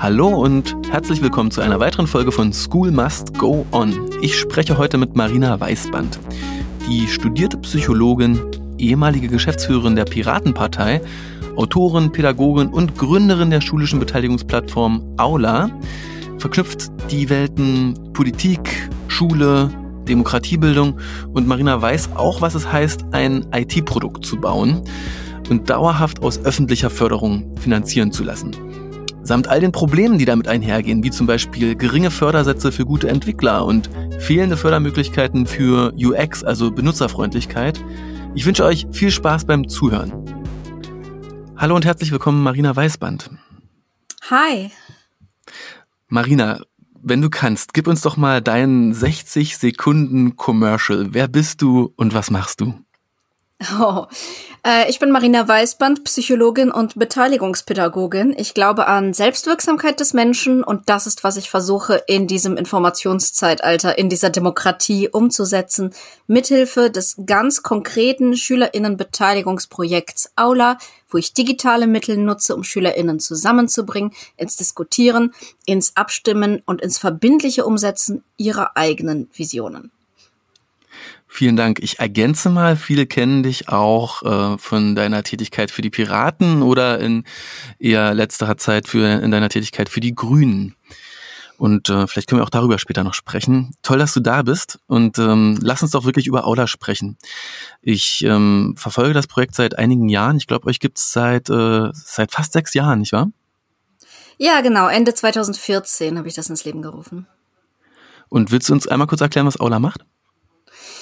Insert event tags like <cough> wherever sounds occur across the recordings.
Hallo und herzlich willkommen zu einer weiteren Folge von School Must Go On. Ich spreche heute mit Marina Weißband. Die studierte Psychologin, ehemalige Geschäftsführerin der Piratenpartei, Autorin, Pädagogin und Gründerin der schulischen Beteiligungsplattform Aula, verknüpft die Welten Politik, Schule, Demokratiebildung und Marina weiß auch, was es heißt, ein IT-Produkt zu bauen und dauerhaft aus öffentlicher Förderung finanzieren zu lassen samt all den Problemen, die damit einhergehen, wie zum Beispiel geringe Fördersätze für gute Entwickler und fehlende Fördermöglichkeiten für UX, also Benutzerfreundlichkeit. Ich wünsche euch viel Spaß beim Zuhören. Hallo und herzlich willkommen, Marina Weißband. Hi. Marina, wenn du kannst, gib uns doch mal deinen 60 Sekunden Commercial. Wer bist du und was machst du? Oh, äh, ich bin Marina Weißband, Psychologin und Beteiligungspädagogin. Ich glaube an Selbstwirksamkeit des Menschen und das ist, was ich versuche in diesem Informationszeitalter, in dieser Demokratie umzusetzen, mithilfe des ganz konkreten Schülerinnenbeteiligungsprojekts Aula, wo ich digitale Mittel nutze, um Schülerinnen zusammenzubringen, ins Diskutieren, ins Abstimmen und ins verbindliche Umsetzen ihrer eigenen Visionen. Vielen Dank. Ich ergänze mal, viele kennen dich auch äh, von deiner Tätigkeit für die Piraten oder in eher letzterer Zeit für in deiner Tätigkeit für die Grünen. Und äh, vielleicht können wir auch darüber später noch sprechen. Toll, dass du da bist und ähm, lass uns doch wirklich über Aula sprechen. Ich ähm, verfolge das Projekt seit einigen Jahren. Ich glaube, euch gibt's seit, äh, seit fast sechs Jahren, nicht wahr? Ja, genau. Ende 2014 habe ich das ins Leben gerufen. Und willst du uns einmal kurz erklären, was Aula macht?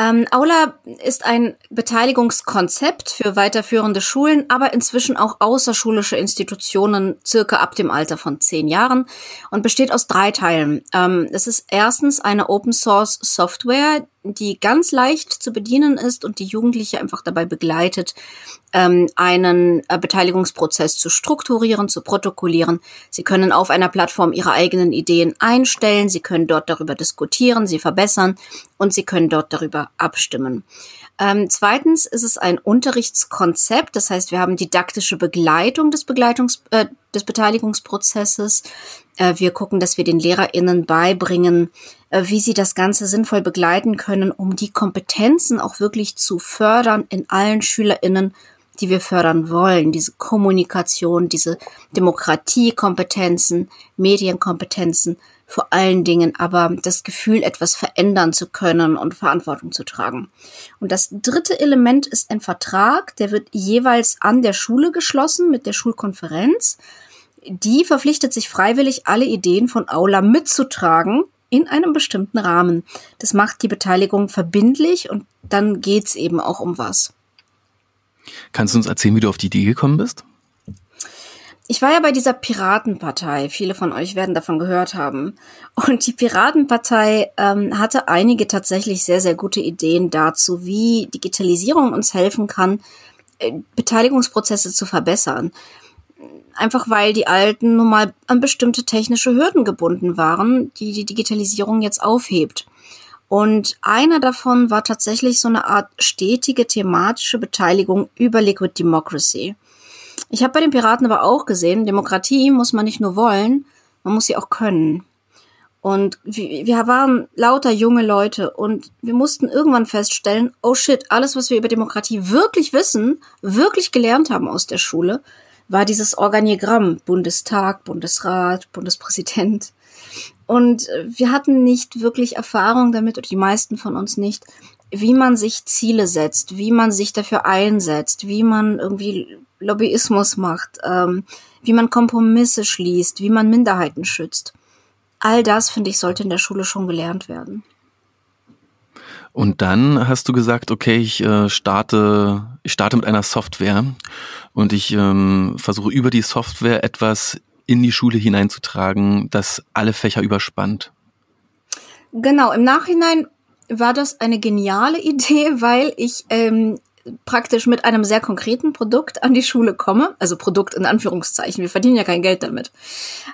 Ähm, Aula ist ein Beteiligungskonzept für weiterführende Schulen, aber inzwischen auch außerschulische Institutionen circa ab dem Alter von zehn Jahren und besteht aus drei Teilen. Ähm, es ist erstens eine Open Source Software, die ganz leicht zu bedienen ist und die Jugendliche einfach dabei begleitet, ähm, einen äh, Beteiligungsprozess zu strukturieren, zu protokollieren. Sie können auf einer Plattform ihre eigenen Ideen einstellen, sie können dort darüber diskutieren, sie verbessern und sie können dort darüber abstimmen. Ähm, zweitens ist es ein Unterrichtskonzept, das heißt, wir haben didaktische Begleitung des Begleitungs äh, des Beteiligungsprozesses. Äh, wir gucken, dass wir den LehrerInnen beibringen, äh, wie sie das Ganze sinnvoll begleiten können, um die Kompetenzen auch wirklich zu fördern in allen SchülerInnen, die wir fördern wollen. Diese Kommunikation, diese Demokratiekompetenzen, Medienkompetenzen, vor allen Dingen aber das Gefühl, etwas verändern zu können und Verantwortung zu tragen. Und das dritte Element ist ein Vertrag, der wird jeweils an der Schule geschlossen mit der Schulkonferenz. Die verpflichtet sich freiwillig, alle Ideen von Aula mitzutragen in einem bestimmten Rahmen. Das macht die Beteiligung verbindlich und dann geht's eben auch um was. Kannst du uns erzählen, wie du auf die Idee gekommen bist? Ich war ja bei dieser Piratenpartei. Viele von euch werden davon gehört haben. Und die Piratenpartei ähm, hatte einige tatsächlich sehr, sehr gute Ideen dazu, wie Digitalisierung uns helfen kann, äh, Beteiligungsprozesse zu verbessern. Einfach weil die Alten nun mal an bestimmte technische Hürden gebunden waren, die die Digitalisierung jetzt aufhebt. Und einer davon war tatsächlich so eine Art stetige thematische Beteiligung über Liquid Democracy. Ich habe bei den Piraten aber auch gesehen, Demokratie muss man nicht nur wollen, man muss sie auch können. Und wir waren lauter junge Leute und wir mussten irgendwann feststellen, oh shit, alles, was wir über Demokratie wirklich wissen, wirklich gelernt haben aus der Schule, war dieses Organigramm Bundestag, Bundesrat, Bundespräsident. Und wir hatten nicht wirklich Erfahrung damit, oder die meisten von uns nicht, wie man sich Ziele setzt, wie man sich dafür einsetzt, wie man irgendwie Lobbyismus macht, ähm, wie man Kompromisse schließt, wie man Minderheiten schützt. All das, finde ich, sollte in der Schule schon gelernt werden. Und dann hast du gesagt, okay, ich äh, starte, ich starte mit einer Software und ich ähm, versuche über die Software etwas in die Schule hineinzutragen, das alle Fächer überspannt. Genau, im Nachhinein war das eine geniale <laughs> Idee, weil ich ähm, praktisch mit einem sehr konkreten Produkt an die Schule komme, also Produkt in Anführungszeichen, wir verdienen ja kein Geld damit,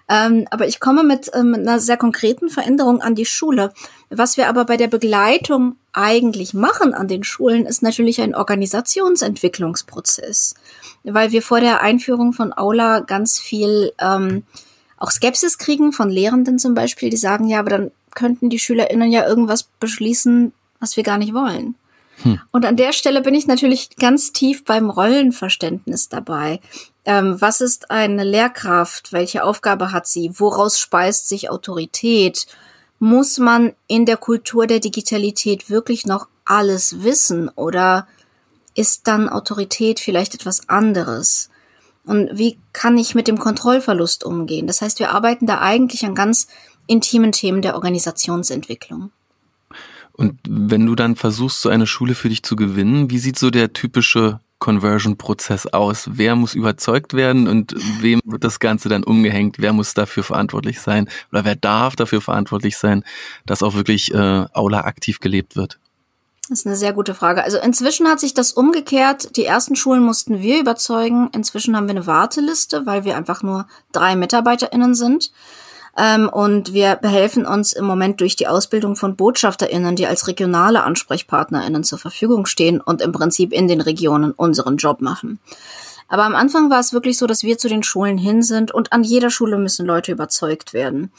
ähm, aber ich komme mit, ähm, einer sehr konkreten Veränderung an die Schule. Was wir aber bei der Begleitung eigentlich machen an den Schulen, ist natürlich ein Organisationsentwicklungsprozess, weil wir vor der Einführung von Aula ganz viel ähm, auch Skepsis kriegen von Lehrenden zum Beispiel, die sagen, ja, aber dann könnten die SchülerInnen ja irgendwas beschließen, was wir gar nicht wollen. Hm. Und an der Stelle bin ich natürlich ganz tief beim Rollenverständnis dabei. Ähm, was ist eine Lehrkraft? Welche Aufgabe hat sie? Woraus speist sich Autorität? Muss man in der Kultur der Digitalität wirklich noch alles wissen oder ist dann Autorität vielleicht etwas anderes? Und wie kann ich mit dem Kontrollverlust umgehen? Das heißt, wir arbeiten da eigentlich an ganz intimen Themen der Organisationsentwicklung. Und wenn du dann versuchst, so eine Schule für dich zu gewinnen, wie sieht so der typische Conversion-Prozess aus? Wer muss überzeugt werden und wem wird das Ganze dann umgehängt? Wer muss dafür verantwortlich sein oder wer darf dafür verantwortlich sein, dass auch wirklich äh, Aula aktiv gelebt wird? Das ist eine sehr gute Frage. Also inzwischen hat sich das umgekehrt. Die ersten Schulen mussten wir überzeugen. Inzwischen haben wir eine Warteliste, weil wir einfach nur drei MitarbeiterInnen sind. Ähm, und wir behelfen uns im Moment durch die Ausbildung von BotschafterInnen, die als regionale AnsprechpartnerInnen zur Verfügung stehen und im Prinzip in den Regionen unseren Job machen. Aber am Anfang war es wirklich so, dass wir zu den Schulen hin sind und an jeder Schule müssen Leute überzeugt werden.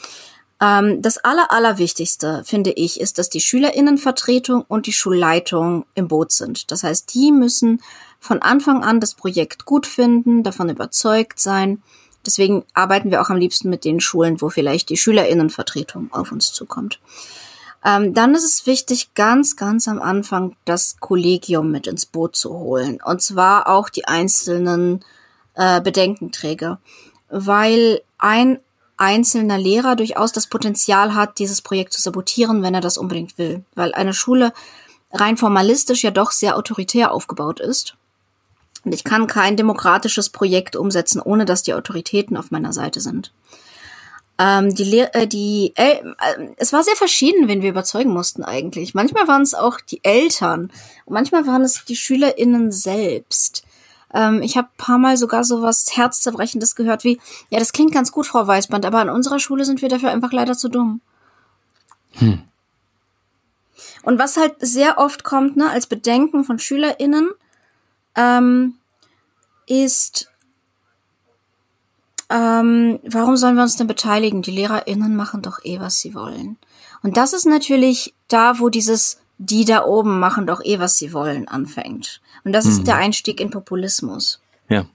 Ähm, das Aller, Allerwichtigste, finde ich, ist, dass die Schülerinnenvertretung und die Schulleitung im Boot sind. Das heißt, die müssen von Anfang an das Projekt gut finden, davon überzeugt sein. Deswegen arbeiten wir auch am liebsten mit den Schulen, wo vielleicht die Schülerinnenvertretung auf uns zukommt. Ähm, dann ist es wichtig, ganz, ganz am Anfang das Kollegium mit ins Boot zu holen. Und zwar auch die einzelnen äh, Bedenkenträger. Weil ein einzelner Lehrer durchaus das Potenzial hat, dieses Projekt zu sabotieren, wenn er das unbedingt will. Weil eine Schule rein formalistisch ja doch sehr autoritär aufgebaut ist. Und ich kann kein demokratisches Projekt umsetzen, ohne dass die Autoritäten auf meiner Seite sind. Ähm, die, Le äh, die äh, es war sehr verschieden, wen wir überzeugen mussten eigentlich. Manchmal waren es auch die Eltern, manchmal waren es die SchülerInnen selbst. Ähm, ich habe paar Mal sogar so was Herzzerбrechendes gehört wie, ja, das klingt ganz gut, Frau Weißband, aber an unserer Schule sind wir dafür einfach leider zu dumm. Hm. Und was halt sehr oft kommt, ne, als Bedenken von SchülerInnen, ähm, ist, ähm, warum sollen wir uns denn beteiligen? Die LehrerInnen machen doch eh, was sie wollen. Und das ist natürlich da, wo dieses die da oben machen doch eh, was sie wollen, anfängt. Und das mhm. ist der Einstieg in Populismus. Ja.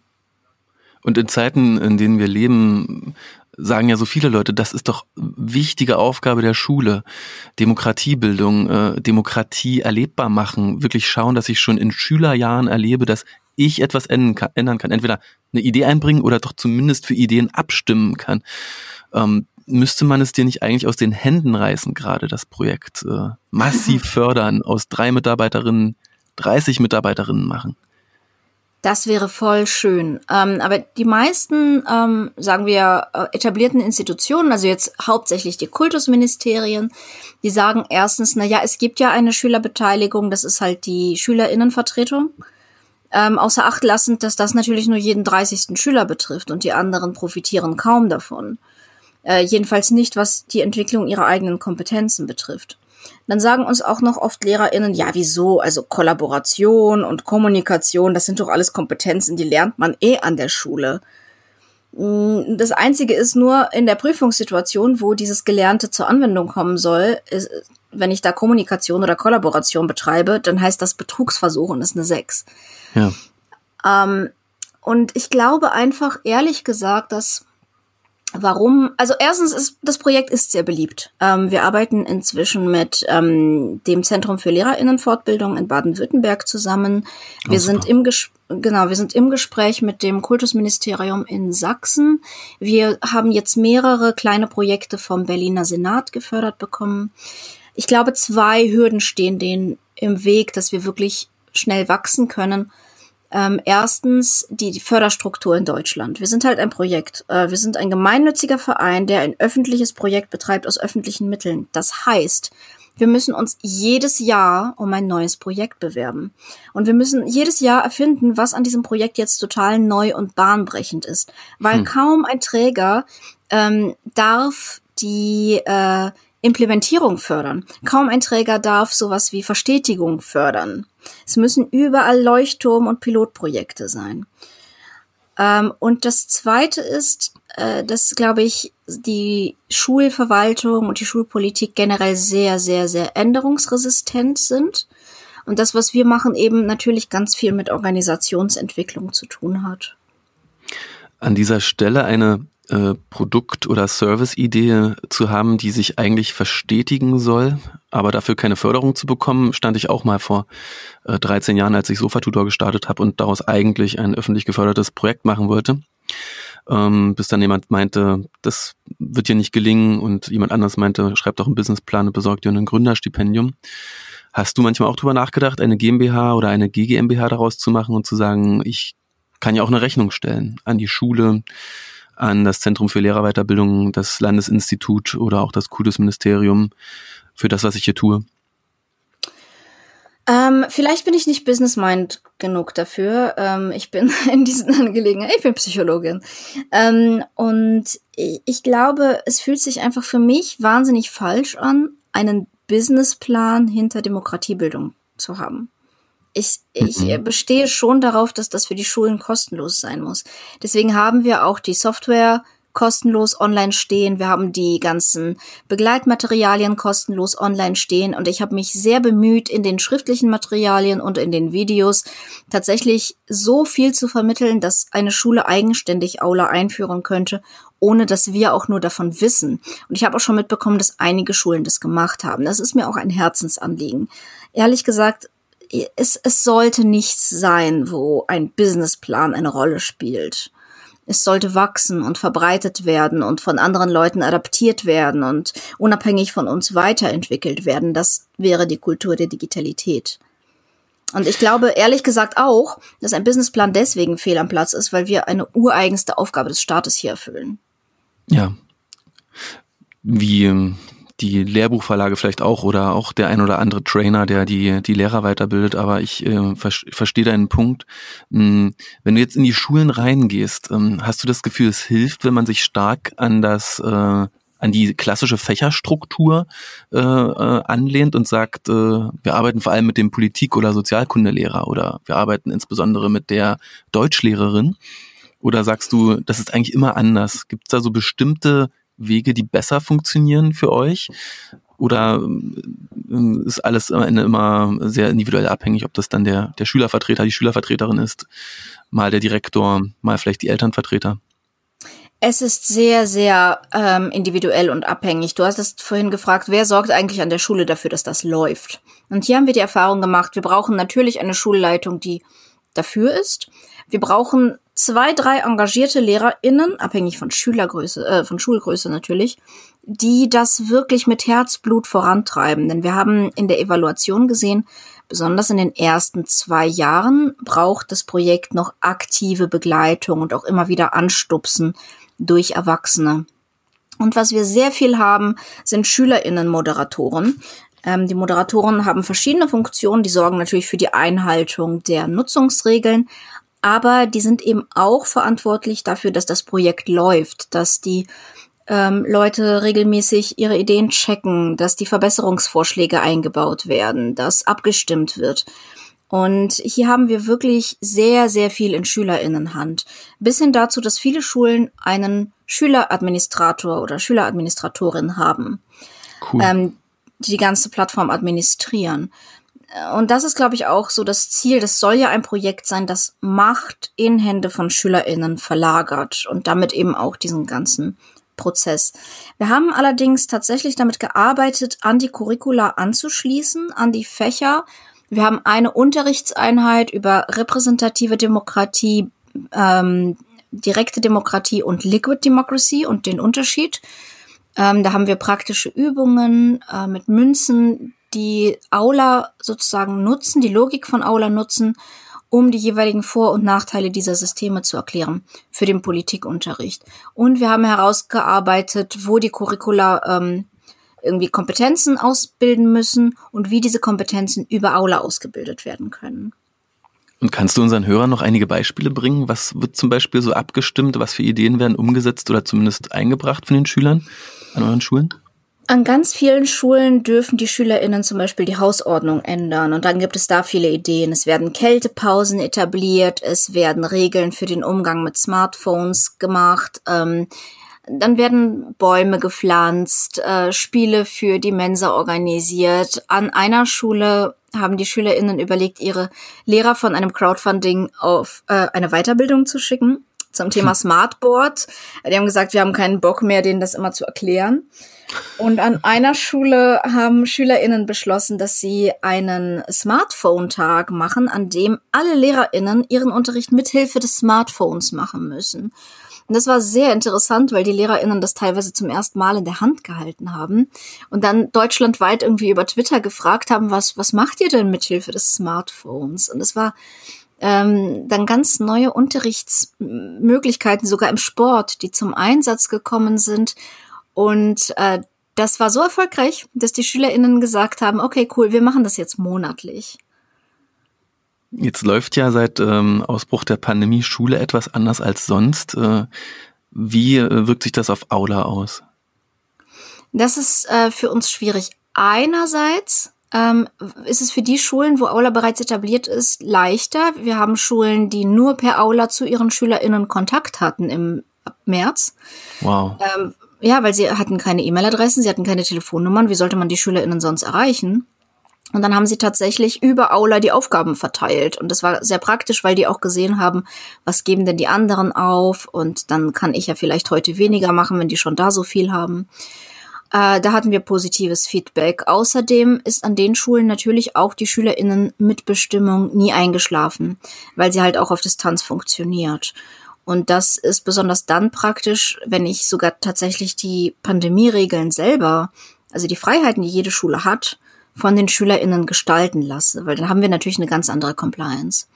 Und in Zeiten, in denen wir leben, sagen ja so viele Leute, das ist doch wichtige Aufgabe der Schule. Demokratiebildung, äh, Demokratie erlebbar machen, wirklich schauen, dass ich schon in Schülerjahren erlebe, dass ich etwas ändern kann. Ändern kann. Entweder eine Idee einbringen oder doch zumindest für Ideen abstimmen kann. Ähm, müsste man es dir nicht eigentlich aus den Händen reißen, gerade das Projekt äh, massiv <laughs> fördern, aus drei Mitarbeiterinnen 30 Mitarbeiterinnen machen? Das wäre voll schön. Ähm, aber die meisten, ähm, sagen wir, äh, etablierten Institutionen, also jetzt hauptsächlich die Kultusministerien, die sagen erstens, na ja, es gibt ja eine Schülerbeteiligung, das ist halt die Schülerinnenvertretung. Ähm, außer Acht lassend, dass das natürlich nur jeden 30. Schüler betrifft und die anderen profitieren kaum davon. Äh, jedenfalls nicht, was die Entwicklung ihrer eigenen Kompetenzen betrifft. Dann sagen uns auch noch oft LehrerInnen, ja, wieso? Also Kollaboration und Kommunikation, das sind doch alles Kompetenzen, die lernt man eh an der Schule. Mm, das Einzige ist nur in der Prüfungssituation, wo dieses Gelernte zur Anwendung kommen soll, ist, wenn ich da Kommunikation oder Kollaboration betreibe, dann heißt das Betrugsversuch und ist eine 6. Ja. Ähm, und ich glaube einfach, ehrlich gesagt, dass Warum? Also erstens ist das Projekt ist sehr beliebt. Ähm, wir arbeiten inzwischen mit ähm, dem Zentrum für Lehrerinnenfortbildung in Baden-Württemberg zusammen. Wir oh, sind im Ges genau, wir sind im Gespräch mit dem Kultusministerium in Sachsen. Wir haben jetzt mehrere kleine Projekte vom Berliner Senat gefördert bekommen. Ich glaube, zwei Hürden stehen denen im Weg, dass wir wirklich schnell wachsen können. Ähm, erstens die Förderstruktur in Deutschland. Wir sind halt ein Projekt. Äh, wir sind ein gemeinnütziger Verein, der ein öffentliches Projekt betreibt aus öffentlichen Mitteln. Das heißt, wir müssen uns jedes Jahr um ein neues Projekt bewerben. Und wir müssen jedes Jahr erfinden, was an diesem Projekt jetzt total neu und bahnbrechend ist. Weil hm. kaum ein Träger ähm, darf die äh, Implementierung fördern. Kaum ein Träger darf sowas wie Verstetigung fördern. Es müssen überall Leuchtturm- und Pilotprojekte sein. Ähm, und das Zweite ist, äh, dass, glaube ich, die Schulverwaltung und die Schulpolitik generell sehr, sehr, sehr änderungsresistent sind. Und das, was wir machen, eben natürlich ganz viel mit Organisationsentwicklung zu tun hat. An dieser Stelle eine äh, Produkt- oder Service-Idee zu haben, die sich eigentlich verstetigen soll, aber dafür keine Förderung zu bekommen, stand ich auch mal vor äh, 13 Jahren, als ich Sofa-Tutor gestartet habe und daraus eigentlich ein öffentlich gefördertes Projekt machen wollte. Ähm, bis dann jemand meinte, das wird dir nicht gelingen und jemand anders meinte, schreib doch einen Businessplan und besorg dir ein Gründerstipendium. Hast du manchmal auch drüber nachgedacht, eine GmbH oder eine GGMBH daraus zu machen und zu sagen, ich kann ja auch eine Rechnung stellen an die Schule, an das Zentrum für Lehrerweiterbildung, das Landesinstitut oder auch das Kultusministerium für das, was ich hier tue? Ähm, vielleicht bin ich nicht business-mind genug dafür. Ähm, ich bin <laughs> in diesen Angelegenheiten, ich bin Psychologin. Ähm, und ich, ich glaube, es fühlt sich einfach für mich wahnsinnig falsch an, einen Businessplan hinter Demokratiebildung zu haben. Ich, ich mhm. bestehe schon darauf, dass das für die Schulen kostenlos sein muss. Deswegen haben wir auch die Software kostenlos online stehen. Wir haben die ganzen Begleitmaterialien kostenlos online stehen. Und ich habe mich sehr bemüht, in den schriftlichen Materialien und in den Videos tatsächlich so viel zu vermitteln, dass eine Schule eigenständig Aula einführen könnte, ohne dass wir auch nur davon wissen. Und ich habe auch schon mitbekommen, dass einige Schulen das gemacht haben. Das ist mir auch ein Herzensanliegen. Ehrlich gesagt, es, es sollte nichts sein, wo ein Businessplan eine Rolle spielt. Es sollte wachsen und verbreitet werden und von anderen Leuten adaptiert werden und unabhängig von uns weiterentwickelt werden. Das wäre die Kultur der Digitalität. Und ich glaube ehrlich gesagt auch, dass ein Businessplan deswegen fehl am Platz ist, weil wir eine ureigenste Aufgabe des Staates hier erfüllen. Ja. Wie ähm, die Lehrbuchverlage vielleicht auch oder auch der ein oder andere Trainer, der die, die Lehrer weiterbildet, aber ich äh, ver verstehe deinen Punkt. Ähm, wenn du jetzt in die Schulen reingehst, ähm, hast du das Gefühl, es hilft, wenn man sich stark an das äh, an die klassische Fächerstruktur äh, äh, anlehnt und sagt, äh, wir arbeiten vor allem mit dem Politik- oder Sozialkundelehrer oder wir arbeiten insbesondere mit der Deutschlehrerin? Oder sagst du, das ist eigentlich immer anders? Gibt es da so bestimmte Wege, die besser funktionieren für euch? Oder ähm, ist alles am Ende immer sehr individuell abhängig, ob das dann der, der Schülervertreter, die Schülervertreterin ist, mal der Direktor, mal vielleicht die Elternvertreter? Es ist sehr, sehr ähm, individuell und abhängig. Du hast es vorhin gefragt, wer sorgt eigentlich an der Schule dafür, dass das läuft? Und hier haben wir die Erfahrung gemacht, wir brauchen natürlich eine Schulleitung, die dafür ist. Wir brauchen zwei, drei engagierte LehrerInnen, abhängig von Schülergröße, äh, von Schulgröße natürlich, die das wirklich mit Herzblut vorantreiben. Denn wir haben in der Evaluation gesehen, besonders in den ersten zwei Jahren braucht das Projekt noch aktive Begleitung und auch immer wieder Anstupsen durch Erwachsene. Und was wir sehr viel haben, sind SchülerInnen-Moderatoren. Ähm, die Moderatoren haben verschiedene Funktionen, die sorgen natürlich für die Einhaltung der Nutzungsregeln, aber die sind eben auch verantwortlich dafür, dass das Projekt läuft, dass die ähm, Leute regelmäßig ihre Ideen checken, dass die Verbesserungsvorschläge eingebaut werden, dass abgestimmt wird. Und hier haben wir wirklich sehr, sehr viel in Schülerinnenhand. Bis hin dazu, dass viele Schulen einen Schüleradministrator oder Schüleradministratorin haben, cool. ähm, die die ganze Plattform administrieren und das ist, glaube ich, auch so das Ziel. Das soll ja ein Projekt sein, das Macht in Hände von SchülerInnen verlagert und damit eben auch diesen ganzen Prozess. Wir haben allerdings tatsächlich damit gearbeitet, an die Curricula anzuschließen, an die Fächer. Wir haben eine Unterrichtseinheit über repräsentative Demokratie, ähm, direkte Demokratie und Liquid Democracy und den Unterschied. Ähm, da haben wir praktische Übungen äh, mit Münzen, die Aula sozusagen nutzen, die Logik von Aula nutzen, um die jeweiligen Vor- und Nachteile dieser Systeme zu erklären für den Politikunterricht. Und wir haben herausgearbeitet, wo die Curricula ähm, irgendwie Kompetenzen ausbilden müssen und wie diese Kompetenzen über Aula ausgebildet werden können. Und kannst du unseren Hörern noch einige Beispiele bringen? Was wird zum Beispiel so abgestimmt? Was für Ideen werden umgesetzt oder zumindest eingebracht von den Schülern an euren Schulen? An ganz vielen Schulen dürfen die SchülerInnen zum Beispiel die Hausordnung ändern und dann gibt es da viele Ideen. Es werden Kältepausen etabliert, es werden Regeln für den Umgang mit Smartphones gemacht, ähm, dann werden Bäume gepflanzt, äh, Spiele für die Mensa organisiert. An einer Schule haben die SchülerInnen überlegt, ihre Lehrer von einem Crowdfunding auf äh, eine Weiterbildung zu schicken zum Thema. <laughs> Smartboard. Die haben gesagt, wir haben keinen Bock mehr, denen das immer zu erklären. Und an einer Schule haben SchülerInnen beschlossen, dass sie einen Smartphone-Tag machen, an dem alle LehrerInnen ihren Unterricht mithilfe des Smartphones machen müssen. Und das war sehr interessant, weil die LehrerInnen das teilweise zum ersten Mal in der Hand gehalten haben und dann deutschlandweit irgendwie über Twitter gefragt haben, was, was macht ihr denn mithilfe des Smartphones? Und es war ähm, dann ganz neue Unterrichtsmöglichkeiten, sogar im Sport, die zum Einsatz gekommen sind. Und äh, das war so erfolgreich, dass die SchülerInnen gesagt haben, okay, cool, wir machen das jetzt monatlich. Jetzt läuft ja seit ähm, Ausbruch der Pandemie Schule etwas anders als sonst. Äh, wie äh, wirkt sich das auf Aula aus? Das ist äh, für uns schwierig. Einerseits ähm, ist es für die Schulen, wo Aula bereits etabliert ist, leichter. Wir haben Schulen, die nur per Aula zu ihren SchülerInnen Kontakt hatten im März. Wow. Ähm, ja, weil sie hatten keine E-Mail-Adressen, sie hatten keine Telefonnummern. Wie sollte man die SchülerInnen sonst erreichen? Und dann haben sie tatsächlich über Aula die Aufgaben verteilt. Und das war sehr praktisch, weil die auch gesehen haben, was geben denn die anderen auf? Und dann kann ich ja vielleicht heute weniger machen, wenn die schon da so viel haben. Äh, da hatten wir positives Feedback. Außerdem ist an den Schulen natürlich auch die SchülerInnen Mitbestimmung nie eingeschlafen, weil sie halt auch auf Distanz funktioniert. Und das ist besonders dann praktisch, wenn ich sogar tatsächlich die Pandemieregeln selber, also die Freiheiten, die jede Schule hat, von den SchülerInnen gestalten lasse, weil dann haben wir natürlich eine ganz andere Compliance.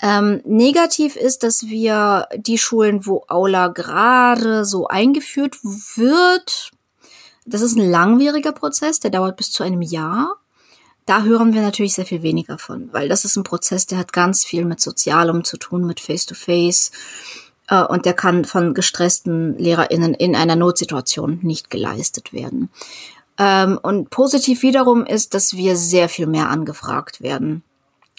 Ähm, negativ ist, dass wir die Schulen, wo Aula gerade so eingeführt wird, das ist ein langwieriger Prozess, der dauert bis zu einem Jahr. Da hören wir natürlich sehr viel weniger von, weil das ist ein Prozess, der hat ganz viel mit Sozialem zu tun, mit Face-to-Face. -face, äh, und der kann von gestressten LehrerInnen in einer Notsituation nicht geleistet werden. Ähm, und positiv wiederum ist, dass wir sehr viel mehr angefragt werden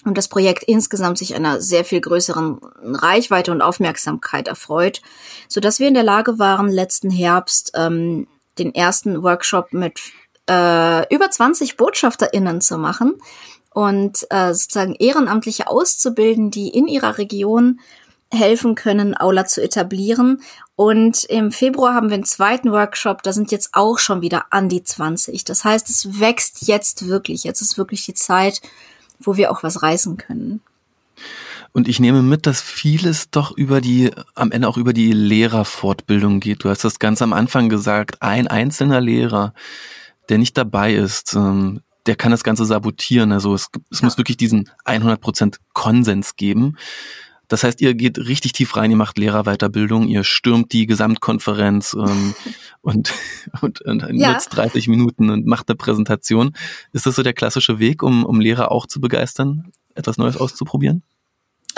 und das Projekt insgesamt sich einer sehr viel größeren Reichweite und Aufmerksamkeit erfreut, so dass wir in der Lage waren, letzten Herbst ähm, den ersten Workshop mit äh, über 20 BotschafterInnen zu machen und äh, sozusagen Ehrenamtliche auszubilden, die in ihrer Region helfen können, Aula zu etablieren. Und im Februar haben wir einen zweiten Workshop, da sind jetzt auch schon wieder an die 20. Das heißt, es wächst jetzt wirklich. Jetzt ist wirklich die Zeit, wo wir auch was reißen können. Und ich nehme mit, dass vieles doch über die, am Ende auch über die Lehrerfortbildung geht. Du hast das ganz am Anfang gesagt, ein einzelner Lehrer, der nicht dabei ist, ähm, der kann das Ganze sabotieren. Also es, es ja. muss wirklich diesen 100% Konsens geben. Das heißt, ihr geht richtig tief rein, ihr macht Lehrerweiterbildung, ihr stürmt die Gesamtkonferenz ähm, <laughs> und, und, und ja. nutzt 30 Minuten und macht eine Präsentation. Ist das so der klassische Weg, um, um Lehrer auch zu begeistern, etwas Neues auszuprobieren?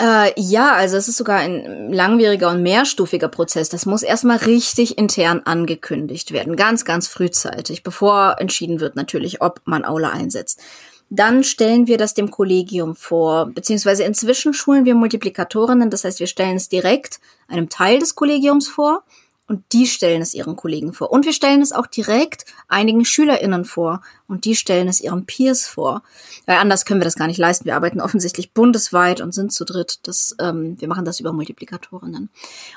Äh, ja, also es ist sogar ein langwieriger und mehrstufiger Prozess. Das muss erstmal richtig intern angekündigt werden, ganz, ganz frühzeitig, bevor entschieden wird natürlich, ob man Aula einsetzt. Dann stellen wir das dem Kollegium vor, beziehungsweise inzwischen schulen wir Multiplikatorinnen, das heißt, wir stellen es direkt einem Teil des Kollegiums vor und die stellen es ihren Kollegen vor. Und wir stellen es auch direkt einigen SchülerInnen vor und die stellen es ihren Peers vor. Weil anders können wir das gar nicht leisten. Wir arbeiten offensichtlich bundesweit und sind zu dritt. Das, ähm, wir machen das über Multiplikatorinnen.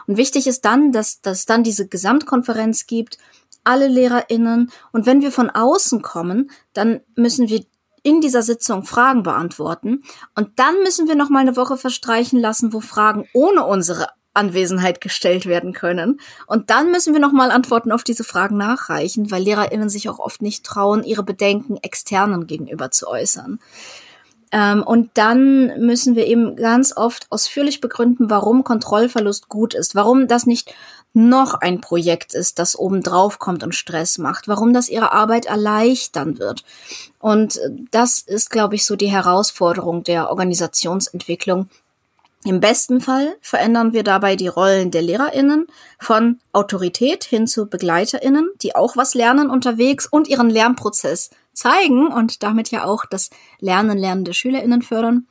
Und wichtig ist dann, dass, dass dann diese Gesamtkonferenz gibt, alle LehrerInnen. Und wenn wir von außen kommen, dann müssen wir in dieser Sitzung Fragen beantworten. Und dann müssen wir noch mal eine Woche verstreichen lassen, wo Fragen ohne unsere Anwesenheit gestellt werden können. Und dann müssen wir nochmal Antworten auf diese Fragen nachreichen, weil LehrerInnen sich auch oft nicht trauen, ihre Bedenken externen gegenüber zu äußern. Ähm, und dann müssen wir eben ganz oft ausführlich begründen, warum Kontrollverlust gut ist, warum das nicht noch ein Projekt ist, das oben drauf kommt und Stress macht, warum das ihre Arbeit erleichtern wird. Und das ist, glaube ich, so die Herausforderung der Organisationsentwicklung, Im besten Fall verändern wir dabei die Rollen der Lehrerinnen von Autorität hin zu Begleiterinnen, die auch was lernen unterwegs und ihren Lernprozess zeigen und damit ja auch das Lernen lernen der Schülerinnen fördern.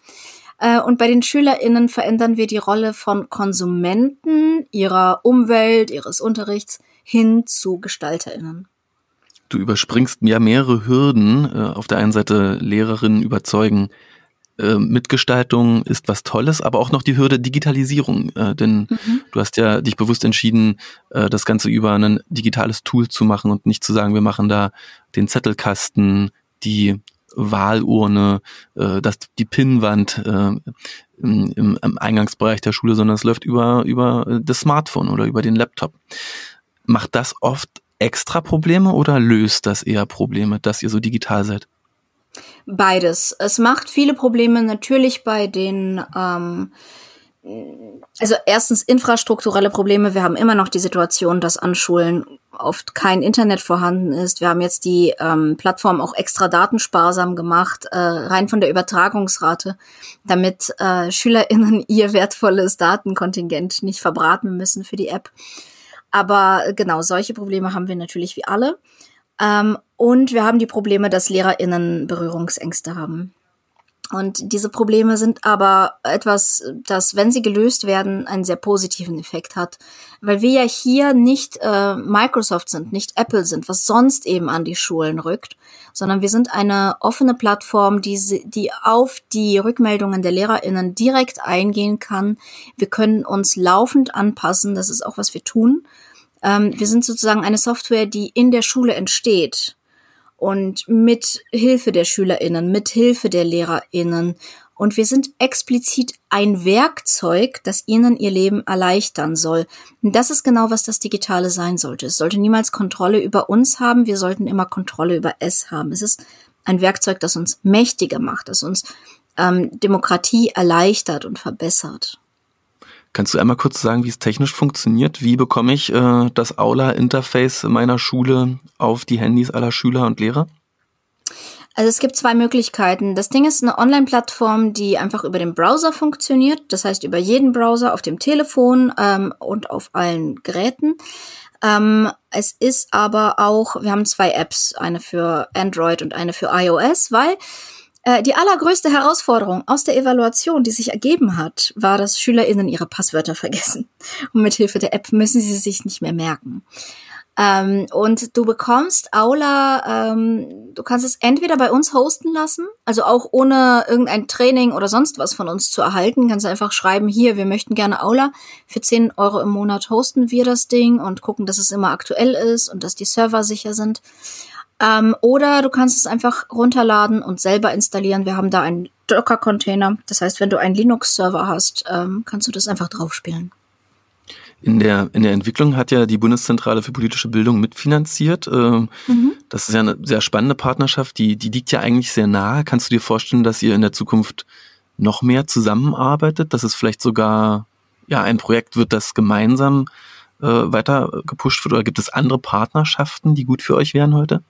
Äh, und bei den Schülerinnen verändern wir die Rolle von Konsumenten ihrer Umwelt, ihres Unterrichts hin zu Gestalterinnen. Du überspringst ja mehrere Hürden. Äh, auf der einen Seite Lehrerinnen überzeugen, äh, Mitgestaltung ist was Tolles, aber auch noch die Hürde Digitalisierung. Äh, denn mhm. du hast ja dich bewusst entschieden, äh, das Ganze über ein digitales Tool zu machen und nicht zu sagen, wir machen da den Zettelkasten, die Wahlurne, äh, das, die Pinnwand äh, im, im Eingangsbereich der Schule, sondern es läuft über, über das Smartphone oder über den Laptop. Macht das oft extra Probleme oder löst das eher Probleme, dass ihr so digital seid? Beides. Es macht viele Probleme natürlich bei den, ähm, also erstens infrastrukturelle Probleme. Wir haben immer noch die Situation, dass an Schulen oft kein Internet vorhanden ist. Wir haben jetzt die ähm, Plattform auch extra datensparsam gemacht, äh, rein von der Übertragungsrate, damit äh, SchülerInnen <laughs> ihr wertvolles Datenkontingent nicht verbraten müssen für die App. Aber genau, solche Probleme haben wir natürlich wie alle. Ähm, und wir haben die Probleme, dass LehrerInnen Berührungsängste haben. Und diese Probleme sind aber etwas, das, wenn sie gelöst werden, einen sehr positiven Effekt hat. Weil wir ja hier nicht äh, Microsoft sind, nicht Apple sind, was sonst eben an die Schulen rückt, sondern wir sind eine offene Plattform, die, die auf die Rückmeldungen der LehrerInnen direkt eingehen kann. Wir können uns laufend anpassen, das ist auch, was wir tun. Ähm, wir sind sozusagen eine Software, die in der Schule entsteht und mit Hilfe der SchülerInnen, mit Hilfe der LehrerInnen. Und wir sind explizit ein Werkzeug, das ihnen ihr Leben erleichtern soll. Und das ist genau, was das Digitale sein sollte. Es sollte niemals Kontrolle über uns haben. Wir sollten immer Kontrolle über es haben. Es ist ein Werkzeug, das uns mächtiger macht, das uns ähm, Demokratie erleichtert und verbessert. Kannst du einmal kurz sagen, wie es technisch funktioniert? Wie bekomme ich äh, das Aula-Interface meiner Schule auf die Handys aller Schüler und Lehrer? Also es gibt zwei Möglichkeiten. Das Ding ist eine Online-Plattform, die einfach über den Browser funktioniert. Das heißt über jeden Browser auf dem Telefon ähm, und auf allen Geräten. Ähm, es ist aber auch, wir haben zwei Apps, eine für Android und eine für iOS, weil die allergrößte Herausforderung aus der Evaluation, die sich ergeben hat, war, dass SchülerInnen ihre Passwörter vergessen. <laughs> Und mit Hilfe der App müssen sie sich nicht mehr merken. Ähm, und du bekommst Aula, ähm, du kannst es entweder bei uns hosten lassen, also auch ohne irgendein Training oder sonst was von uns zu erhalten, kannst du einfach schreiben, hier, wir möchten gerne Aula, für 10 Euro im Monat hosten wir das Ding und gucken, dass es immer aktuell ist und dass die Server sicher sind. Ähm, oder du kannst es einfach runterladen und selber installieren. Wir haben da einen Docker-Container. Das heißt, wenn du einen Linux-Server hast, ähm, kannst du das einfach draufspielen. In der, in der Entwicklung hat ja die Bundeszentrale für politische Bildung mitfinanziert. Ähm, mhm. Das ist ja eine sehr spannende Partnerschaft, die, die liegt ja eigentlich sehr nahe. Kannst du dir vorstellen, dass ihr in der Zukunft noch mehr zusammenarbeitet, dass es vielleicht sogar ja ein Projekt wird, das gemeinsam äh, weiter gepusht wird? Oder gibt es andere Partnerschaften, die gut für euch wären heute?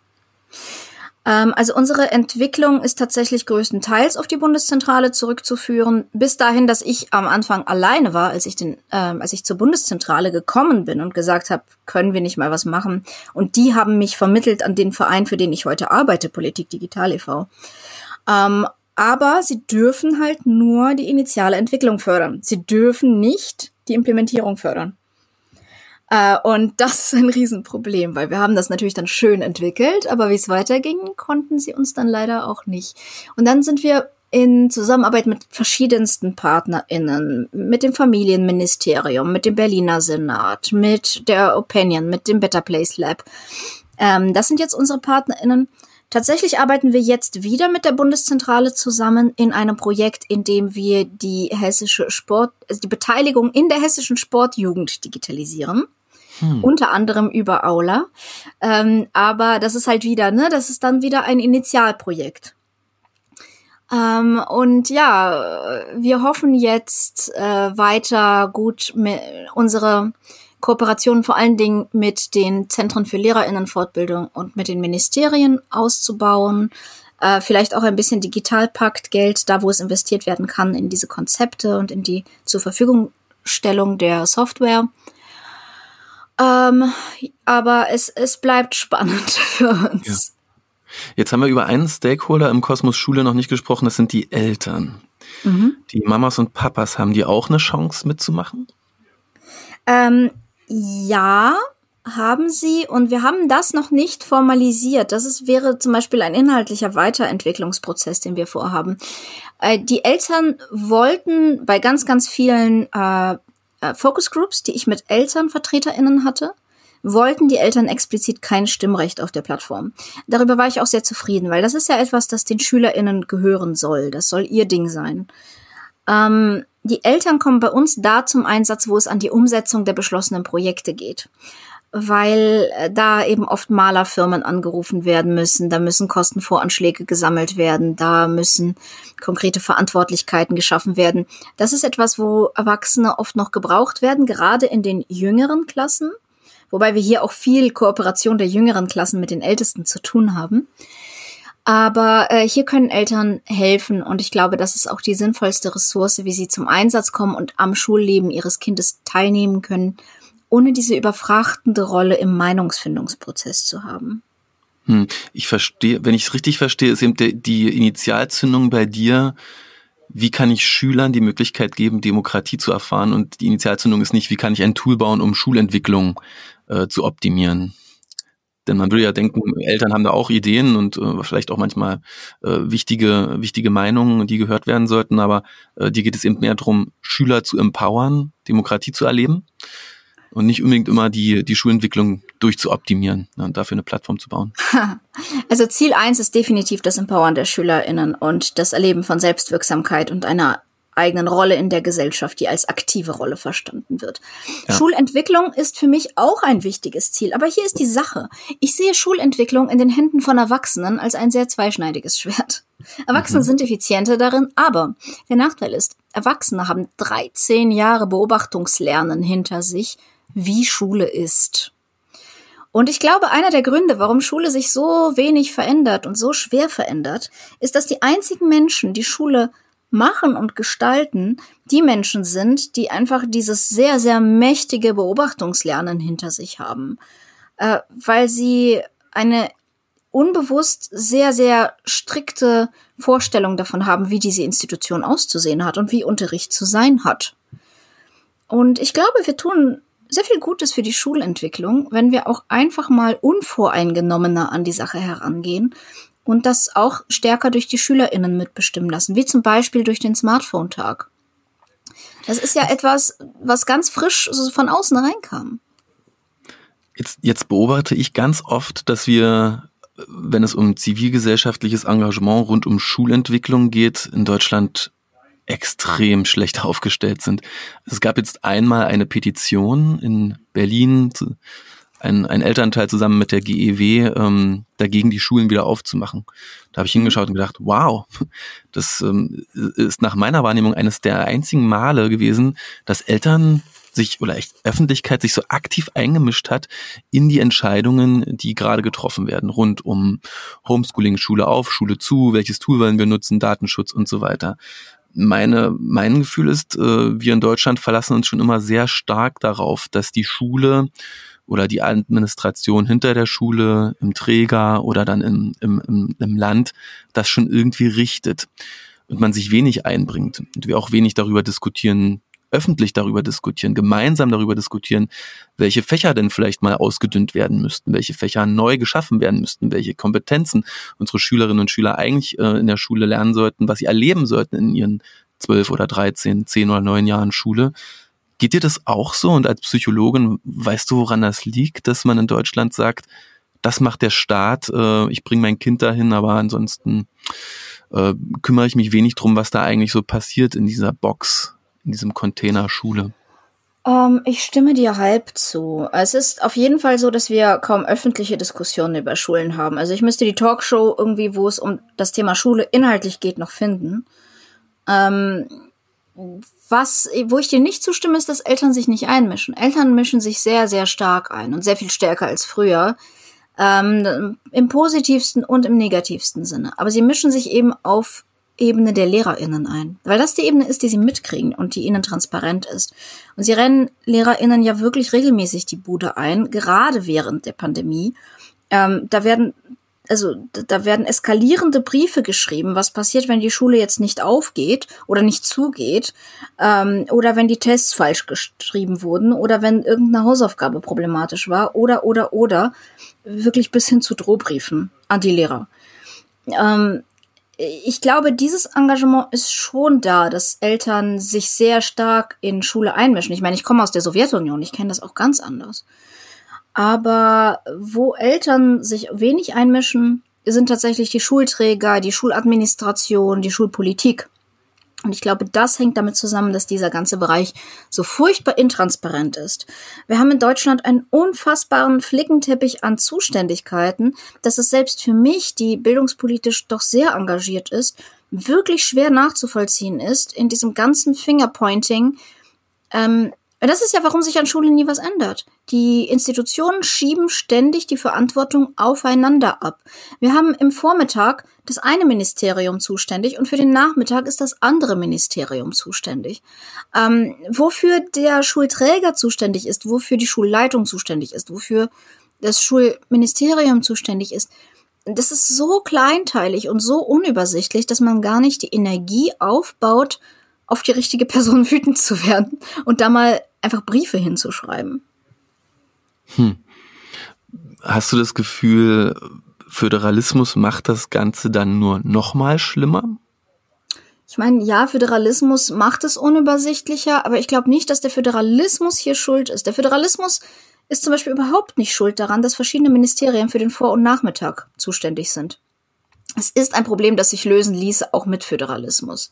Ähm, also unsere Entwicklung ist tatsächlich größtenteils auf die Bundeszentrale zurückzuführen. Bis dahin, dass ich am Anfang alleine war, als ich den, ähm, als ich zur Bundeszentrale gekommen bin und gesagt habe, können wir nicht mal was machen. Und die haben mich vermittelt an den Verein, für den ich heute arbeite, Politik Digital e.V. Ähm, aber sie dürfen halt nur die initiale Entwicklung fördern. Sie dürfen nicht die Implementierung fördern. Äh, und das ist ein Riesenproblem, weil wir haben das natürlich dann schön entwickelt, aber wie es weiterging, konnten sie uns dann leider auch nicht. Und dann sind wir in Zusammenarbeit mit verschiedensten PartnerInnen, mit dem Familienministerium, mit dem Berliner Senat, mit der Opinion, mit dem Better Place Lab. Ähm, das sind jetzt unsere PartnerInnen. Tatsächlich arbeiten wir jetzt wieder mit der Bundeszentrale zusammen in einem Projekt, in dem wir die hessische Sport, also die Beteiligung in der hessischen Sportjugend digitalisieren. Hm. Unter anderem über Aula. Ähm, aber das ist halt wieder, ne, das ist dann wieder ein Initialprojekt. Ähm, und ja, wir hoffen jetzt äh, weiter gut unsere Kooperation vor allen Dingen mit den Zentren für Lehrerinnenfortbildung und mit den Ministerien auszubauen. äh, vielleicht auch ein bisschen Digitalpakt Geld, da wo es investiert werden kann, in diese Konzepte und in die zur Verfügungstellung der Software. Ähm, aber es, es bleibt spannend <laughs> für uns. Ja. Jetzt haben wir über einen Stakeholder im Kosmos Schule noch nicht gesprochen, das sind die Eltern. Mhm. Die Mamas und Papas, haben die auch eine Chance mitzumachen? Ähm, ja, haben sie und wir haben das noch nicht formalisiert. Das ist, wäre zum Beispiel ein inhaltlicher Weiterentwicklungsprozess, den wir vorhaben. Äh, die Eltern wollten bei ganz, ganz vielen äh, äh, Focus Groups, die ich mit ElternvertreterInnen hatte, wollten die Eltern explizit kein Stimmrecht auf der Plattform. Darüber war ich auch sehr zufrieden, weil das ist ja etwas, das den SchülerInnen gehören soll. Das soll ihr Ding sein. Ähm, die Eltern kommen bei uns da zum Einsatz, wo es an die Umsetzung der beschlossenen Projekte geht weil äh, da eben oft Malerfirmen angerufen werden müssen, da müssen Kostenvoranschläge gesammelt werden, da müssen konkrete Verantwortlichkeiten geschaffen werden. Das ist etwas, wo Erwachsene oft noch gebraucht werden, gerade in den jüngeren Klassen, wobei wir hier auch viel Kooperation der jüngeren Klassen mit den Ältesten zu tun haben. Aber äh, hier können Eltern helfen und ich glaube, das ist auch die sinnvollste Ressource, wie sie zum Einsatz kommen und am Schulleben ihres Kindes teilnehmen können ohne diese überfrachtende Rolle im Meinungsfindungsprozess zu haben. Hm, ich verstehe, wenn ich es richtig verstehe, ist eben die, die Initialzündung bei dir, wie kann ich Schülern die Möglichkeit geben, Demokratie zu erfahren? Und die Initialzündung ist nicht, wie kann ich ein Tool bauen, um Schulentwicklung äh, zu optimieren? Denn man würde ja denken, Eltern haben da auch Ideen und äh, vielleicht auch manchmal äh, wichtige, wichtige Meinungen, die gehört werden sollten, aber äh, dir geht es eben mehr darum, Schüler zu empowern, Demokratie zu erleben und nicht unbedingt immer die, die Schulentwicklung durchzuoptimieren ne, und dafür eine Plattform zu bauen. <laughs> Also Ziel eins ist definitiv das Empowern der SchülerInnen und das Erleben von Selbstwirksamkeit und einer eigenen Rolle in der Gesellschaft, die als aktive Rolle verstanden wird. Ja. Schulentwicklung ist für mich auch ein wichtiges Ziel, aber hier ist die Sache. Ich sehe Schulentwicklung in den Händen von Erwachsenen als ein sehr zweischneidiges Schwert. Erwachsene mhm. sind effizienter darin, aber der Nachteil ist, Erwachsene haben 13 Jahre Beobachtungslernen hinter sich wie Schule ist. Und ich glaube, einer der Gründe, warum Schule sich so wenig verändert und so schwer verändert, ist, dass die einzigen Menschen, die Schule machen und gestalten, die Menschen sind, die einfach dieses sehr, sehr mächtige Beobachtungslernen hinter sich haben, äh, weil sie eine unbewusst sehr, sehr strikte Vorstellung davon haben, wie diese Institution auszusehen hat und wie Unterricht zu sein hat. Und ich glaube, wir tun sehr viel Gutes für die Schulentwicklung, wenn wir auch einfach mal unvoreingenommener an die Sache herangehen und das auch stärker durch die SchülerInnen mitbestimmen lassen, wie zum Beispiel durch den Smartphone-Tag. Das ist ja etwas, was ganz frisch so von außen reinkam. Jetzt, jetzt beobachte ich ganz oft, dass wir, wenn es um zivilgesellschaftliches Engagement rund um Schulentwicklung geht, in Deutschland extrem schlecht <laughs> aufgestellt sind. Es gab jetzt einmal eine Petition in Berlin, ein, ein Elternteil zusammen mit der GEW, ähm, dagegen die Schulen wieder aufzumachen. Da habe ich hingeschaut und gedacht, wow, das ähm, ist nach meiner Wahrnehmung eines der einzigen Male gewesen, dass Eltern sich oder echt Öffentlichkeit sich so aktiv eingemischt hat in die Entscheidungen, die gerade getroffen werden, rund um Homeschooling, Schule auf, Schule zu, welches Tool wollen wir nutzen, Datenschutz und so weiter meine, mein Gefühl ist, äh, wir in Deutschland verlassen uns schon immer sehr stark darauf, dass die Schule oder die Administration hinter der Schule, im Träger oder dann im, im, im, im Land das schon irgendwie richtet und man sich wenig einbringt und wir auch wenig darüber diskutieren, öffentlich darüber diskutieren, gemeinsam darüber diskutieren, welche Fächer denn vielleicht mal ausgedünnt werden müssten, welche Fächer neu geschaffen werden müssten, welche Kompetenzen unsere Schülerinnen und Schüler eigentlich äh, in der Schule lernen sollten, was sie erleben sollten in ihren zwölf oder dreizehn, zehn oder neun Jahren Schule. Geht dir das auch so? Und als Psychologin weißt du, woran das liegt, dass man in Deutschland sagt, das macht der Staat, äh, ich bringe mein Kind dahin, aber ansonsten äh, kümmere ich mich wenig drum, was da eigentlich so passiert in dieser Box in diesem Container Schule? Um, ähm, ich stimme dir halb zu. Es ist auf jeden Fall so, dass wir kaum öffentliche Diskussionen über Schulen haben. Also ich müsste die Talkshow irgendwie, wo es um das Thema Schule inhaltlich geht, noch finden. Ähm, was, wo ich dir nicht zustimme, ist, dass Eltern sich nicht einmischen. Eltern mischen sich sehr, sehr stark ein und sehr viel stärker als früher. Ähm, Im positivsten und im negativsten Sinne. Aber sie mischen sich eben auf Ebene der LehrerInnen ein. Weil das die Ebene ist, die sie mitkriegen und die ihnen transparent ist. Und sie rennen LehrerInnen ja wirklich regelmäßig die Bude ein, gerade während der Pandemie. Ähm, da werden also da werden eskalierende Briefe geschrieben, was passiert, wenn die Schule jetzt nicht aufgeht oder nicht zugeht, ähm, oder wenn die Tests falsch geschrieben wurden, oder wenn irgendeine Hausaufgabe problematisch war, oder, oder, oder, wirklich bis hin zu Drohbriefen an die Lehrer. Ähm, ich glaube, dieses Engagement ist schon da, dass Eltern sich sehr stark in Schule einmischen. Ich meine, ich komme aus der Sowjetunion, ich kenne das auch ganz anders. Aber wo Eltern sich wenig einmischen, sind tatsächlich die Schulträger, die Schuladministration, die Schulpolitik. Und ich glaube, das hängt damit zusammen, dass dieser ganze Bereich so furchtbar intransparent ist. Wir haben in Deutschland einen unfassbaren Flickenteppich an Zuständigkeiten, dass es selbst für mich, die bildungspolitisch doch sehr engagiert ist, wirklich schwer nachzuvollziehen ist in diesem ganzen Fingerpointing, ähm, das ist ja, warum sich an Schulen nie was ändert. Die Institutionen schieben ständig die Verantwortung aufeinander ab. Wir haben im Vormittag das eine Ministerium zuständig und für den Nachmittag ist das andere Ministerium zuständig. Ähm, wofür der Schulträger zuständig ist, wofür die Schulleitung zuständig ist, wofür das Schulministerium zuständig ist, das ist so kleinteilig und so unübersichtlich, dass man gar nicht die Energie aufbaut, auf die richtige Person <laughs> wütend zu werden und da mal einfach Briefe hinzuschreiben. Hm. Hast du das Gefühl, Föderalismus macht das Ganze dann nur noch mal schlimmer? Ich meine, ja, Föderalismus macht es unübersichtlicher, aber ich glaube nicht, dass der Föderalismus hier schuld ist. Der Föderalismus ist zum Beispiel überhaupt nicht schuld daran, dass verschiedene Ministerien für den Vor- und Nachmittag zuständig sind. Es ist ein Problem, das sich lösen ließe, auch mit Föderalismus.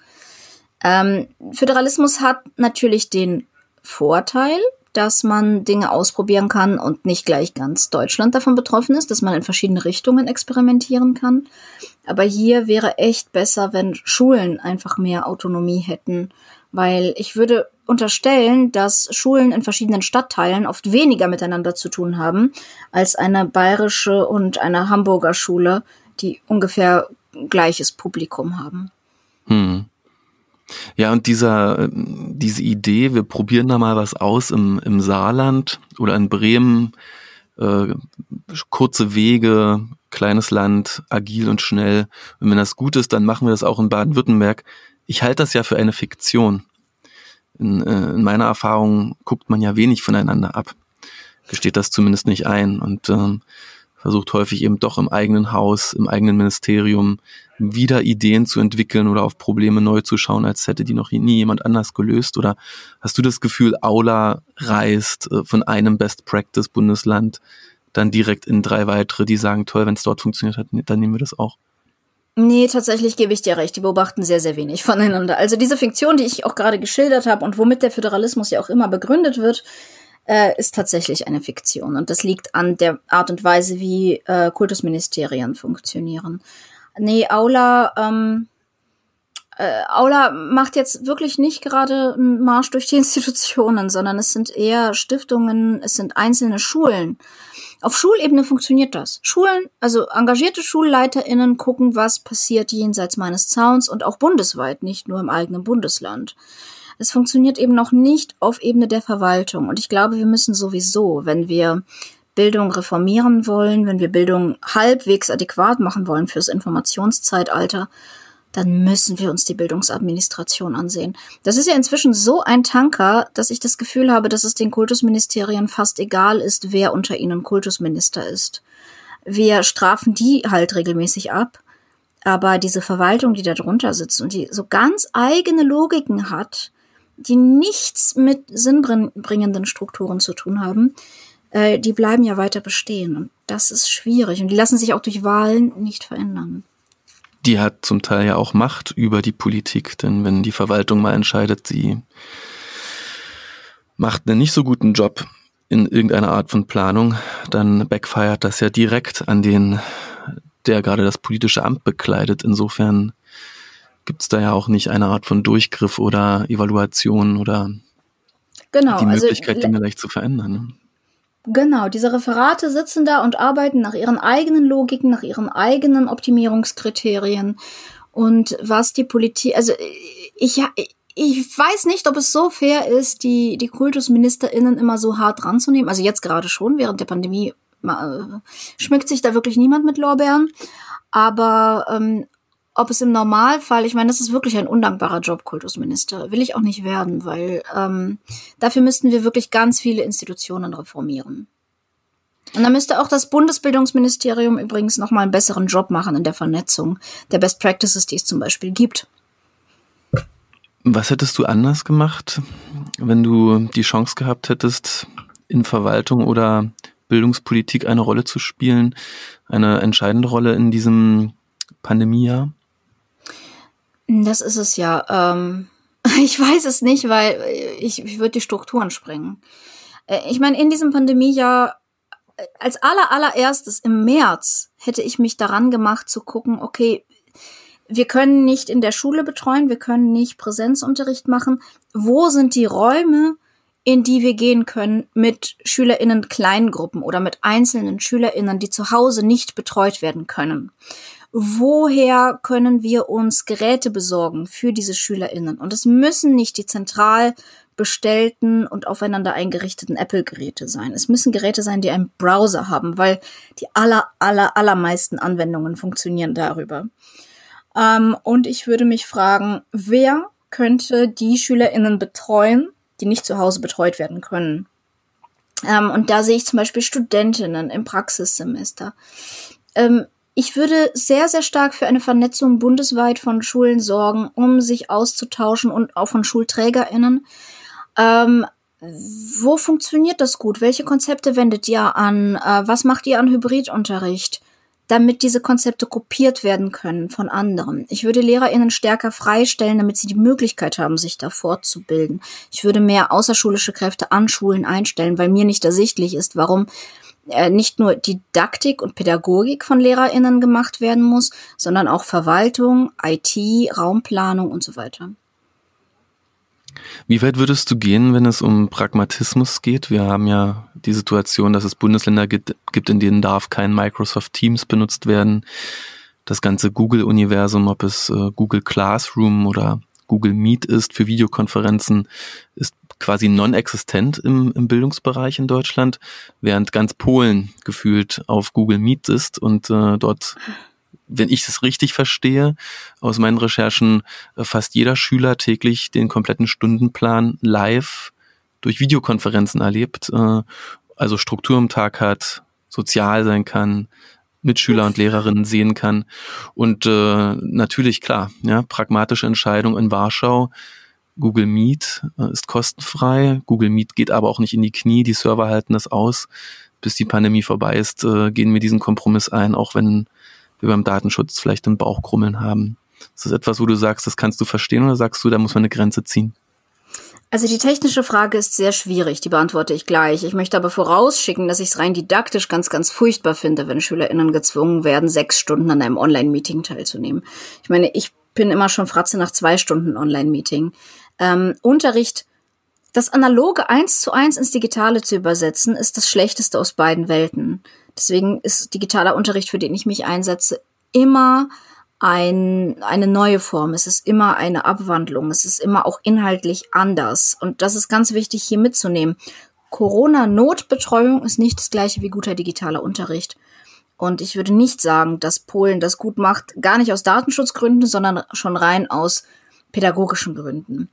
Ähm, Föderalismus hat natürlich den Vorteil, dass man Dinge ausprobieren kann und nicht gleich ganz Deutschland davon betroffen ist, dass man in verschiedene Richtungen experimentieren kann. Aber hier wäre echt besser, wenn Schulen einfach mehr Autonomie hätten, weil ich würde unterstellen, dass Schulen in verschiedenen Stadtteilen oft weniger miteinander zu tun haben als eine bayerische und eine Hamburger Schule, die ungefähr gleiches Publikum haben. Hm. Ja, und dieser, diese Idee, wir probieren da mal was aus im, im Saarland oder in Bremen, äh, kurze Wege, kleines Land, agil und schnell. Und wenn das gut ist, dann machen wir das auch in Baden-Württemberg. Ich halte das ja für eine Fiktion. In, äh, in meiner Erfahrung guckt man ja wenig voneinander ab. Gesteht das zumindest nicht ein. Und ähm, versucht häufig eben doch im eigenen Haus, im eigenen Ministerium wieder Ideen zu entwickeln oder auf Probleme neu zu schauen, als hätte die noch nie jemand anders gelöst? Oder hast du das Gefühl, Aula reist äh, von einem Best-Practice-Bundesland dann direkt in drei weitere, die sagen, toll, wenn es dort funktioniert hat, dann nehmen wir das auch? Nee, tatsächlich gebe ich dir recht. Die beobachten sehr, sehr wenig <laughs> voneinander. Also diese Fiktion, die ich auch gerade geschildert habe und womit der Föderalismus ja auch immer begründet wird, äh, ist tatsächlich eine Fiktion. Und das liegt an der Art und Weise, wie äh, Kultusministerien funktionieren. Nee, Aula, ähm, äh, Aula macht jetzt wirklich nicht gerade einen Marsch durch die <laughs> Institutionen, sondern es sind eher Stiftungen, es sind einzelne Schulen. Auf Schulebene funktioniert das. Schulen, also engagierte SchulleiterInnen gucken, was passiert jenseits meines Zauns und auch bundesweit, nicht nur im eigenen Bundesland. Es funktioniert eben noch nicht auf Ebene der Verwaltung. Und ich glaube, wir müssen sowieso, wenn wir Bildung reformieren wollen, wenn wir Bildung halbwegs adäquat machen wollen fürs Informationszeitalter, dann müssen wir uns die Bildungsadministration ansehen. Das ist ja inzwischen so ein Tanker, dass ich das Gefühl habe, dass es den Kultusministerien fast egal ist, wer unter ihnen Kultusminister ist. Wir strafen die halt regelmäßig ab, aber diese Verwaltung, die da drunter sitzt und die so ganz eigene Logiken hat, die nichts mit sinnbringenden Strukturen zu tun haben, äh, die bleiben ja weiter bestehen. Und das ist schwierig. Und die lassen sich auch durch Wahlen nicht verändern. Die hat zum Teil ja auch Macht über die Politik, denn wenn die Verwaltung mal entscheidet, sie macht einen nicht so guten Job in irgendeiner Art von Planung, dann backfeiert das ja direkt an den, der gerade das politische Amt bekleidet. Insofern gibt es da ja auch nicht eine Art von Durchgriff oder Evaluation oder genau, die also Möglichkeit, also, Dinge leicht zu verändern. Genau, diese Referate sitzen da und arbeiten nach ihren eigenen Logiken, nach ihren eigenen Optimierungskriterien. Und was die Politik, also ich, ich weiß nicht, ob es so fair ist, die, die KultusministerInnen immer so hart ranzunehmen. Also jetzt gerade schon, während der Pandemie äh, schmückt sich da wirklich niemand mit Lorbeeren. Aber ähm, ob es im Normalfall, ich meine, das ist wirklich ein undankbarer Job, Kultusminister, will ich auch nicht werden, weil ähm, dafür müssten wir wirklich ganz viele Institutionen reformieren. Und da müsste auch das Bundesbildungsministerium übrigens nochmal einen besseren Job machen in der Vernetzung der Best Practices, die es zum Beispiel gibt. Was hättest du anders gemacht, wenn du die Chance gehabt hättest, in Verwaltung oder Bildungspolitik eine Rolle zu spielen, eine entscheidende Rolle in diesem Pandemiejahr? Das ist es ja. Ähm, <laughs> ich weiß es nicht, weil ich, ich würde die Strukturen sprengen. Äh, ich meine, in diesem Pandemiejahr, äh, als aller, allererstes im März hätte ich mich daran gemacht zu gucken, okay, wir können nicht in der Schule betreuen, wir können nicht Präsenzunterricht machen. Wo sind die Räume, in die wir gehen können mit SchülerInnen Kleingruppen oder mit einzelnen SchülerInnen, die zu Hause nicht betreut werden können? Woher können wir uns Geräte besorgen für diese SchülerInnen? Und es müssen nicht die zentral bestellten und aufeinander eingerichteten Apple-Geräte sein. Es müssen Geräte sein, die einen Browser haben, weil die aller, aller, allermeisten Anwendungen funktionieren darüber. Ähm, und ich würde mich fragen, wer könnte die SchülerInnen betreuen, die nicht zu Hause betreut werden können? Ähm, und da sehe ich zum Beispiel Studentinnen im Praxissemester. Ähm, ich würde sehr, sehr stark für eine Vernetzung bundesweit von Schulen sorgen, um sich auszutauschen und auch von SchulträgerInnen. Ähm, wo funktioniert das gut? Welche Konzepte wendet ihr an? Äh, was macht ihr an Hybridunterricht? Damit diese Konzepte kopiert werden können von anderen. Ich würde LehrerInnen stärker freistellen, damit sie die Möglichkeit haben, sich da fortzubilden. Ich würde mehr außerschulische Kräfte an Schulen einstellen, weil mir nicht ersichtlich ist, warum nicht nur Didaktik und Pädagogik von LehrerInnen gemacht werden muss, sondern auch Verwaltung, IT, Raumplanung und so weiter. Wie weit würdest du gehen, wenn es um Pragmatismus geht? Wir haben ja die Situation, dass es Bundesländer gibt, in denen darf kein Microsoft Teams benutzt werden. Das ganze Google-Universum, ob es äh, Google Classroom oder Google Meet ist für Videokonferenzen, ist quasi non-existent im, im Bildungsbereich in Deutschland, während ganz Polen gefühlt auf Google Meet ist und äh, dort wenn ich es richtig verstehe, aus meinen Recherchen äh, fast jeder Schüler täglich den kompletten Stundenplan live durch Videokonferenzen erlebt, äh, also Struktur im Tag hat, sozial sein kann, Mitschüler und Lehrerinnen sehen kann. Und äh, natürlich, klar, ja, pragmatische Entscheidung in Warschau. Google Meet äh, ist kostenfrei. Google Meet geht aber auch nicht in die Knie. Die Server halten das aus. Bis die Pandemie vorbei ist, äh, gehen wir diesen Kompromiss ein, auch wenn wir beim Datenschutz vielleicht einen Bauchkrummeln haben. Ist das etwas, wo du sagst, das kannst du verstehen oder sagst du, da muss man eine Grenze ziehen? Also die technische Frage ist sehr schwierig, die beantworte ich gleich. Ich möchte aber vorausschicken, dass ich es rein didaktisch ganz, ganz furchtbar finde, wenn SchülerInnen gezwungen werden, sechs Stunden an einem Online-Meeting teilzunehmen. Ich meine, ich bin immer schon Fratze nach zwei Stunden Online-Meeting. Ähm, Unterricht, das analoge eins zu eins ins Digitale zu übersetzen, ist das Schlechteste aus beiden Welten. Deswegen ist digitaler Unterricht, für den ich mich einsetze, immer ein, eine neue Form. Es ist immer eine Abwandlung. Es ist immer auch inhaltlich anders. Und das ist ganz wichtig hier mitzunehmen. Corona-Notbetreuung ist nicht das gleiche wie guter digitaler Unterricht. Und ich würde nicht sagen, dass Polen das gut macht, gar nicht aus Datenschutzgründen, sondern schon rein aus pädagogischen Gründen.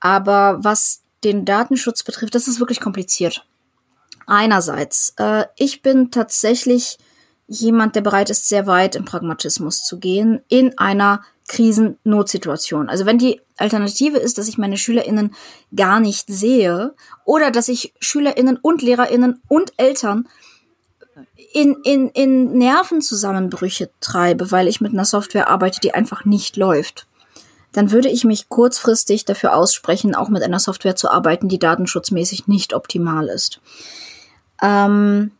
Aber was den Datenschutz betrifft, das ist wirklich kompliziert. Einerseits, äh, ich bin tatsächlich jemand, der bereit ist, sehr weit im Pragmatismus zu gehen in einer Krisennotsituation. Also wenn die Alternative ist, dass ich meine SchülerInnen gar nicht sehe oder dass ich SchülerInnen und LehrerInnen und Eltern in, in, in Nervenzusammenbrüche treibe, weil ich mit einer Software arbeite, die einfach nicht läuft, dann würde ich mich kurzfristig dafür aussprechen, auch mit einer Software zu arbeiten, die datenschutzmäßig nicht optimal ist. Ähm,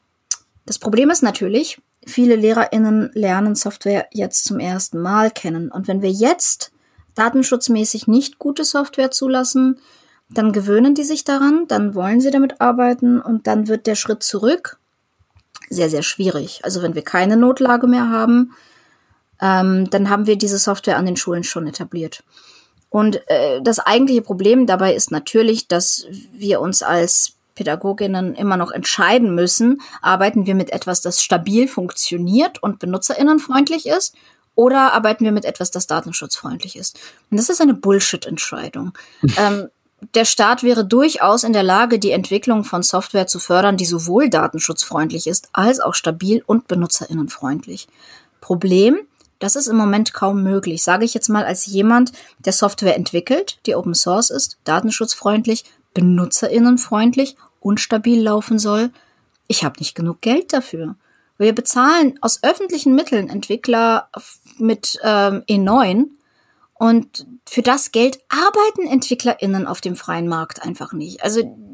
das Problem ist natürlich, viele LehrerInnen lernen Software jetzt zum ersten Mal kennen. Und wenn wir jetzt datenschutzmäßig nicht gute Software zulassen, dann gewöhnen die sich daran, dann wollen sie damit arbeiten und dann wird der Schritt zurück sehr, sehr schwierig. Also wenn wir keine Notlage mehr haben, ähm, dann haben wir diese Software an den Schulen schon etabliert. Und äh, das eigentliche Problem dabei ist natürlich, dass wir uns als Pädagoginnen immer noch entscheiden müssen, arbeiten wir mit etwas, das stabil funktioniert und benutzerinnenfreundlich ist, oder arbeiten wir mit etwas, das datenschutzfreundlich ist. Und das ist eine Bullshit-Entscheidung. <laughs> ähm, der Staat wäre durchaus in der Lage, die Entwicklung von Software zu fördern, die sowohl datenschutzfreundlich ist, als auch stabil und benutzerinnenfreundlich. Problem, das ist im Moment kaum möglich. Sage ich jetzt mal als jemand, der Software entwickelt, die Open Source ist, datenschutzfreundlich, benutzerinnenfreundlich und stabil laufen soll. Ich habe nicht genug Geld dafür. Wir bezahlen aus öffentlichen Mitteln Entwickler mit ähm, E9 und für das Geld arbeiten EntwicklerInnen auf dem freien Markt einfach nicht. Also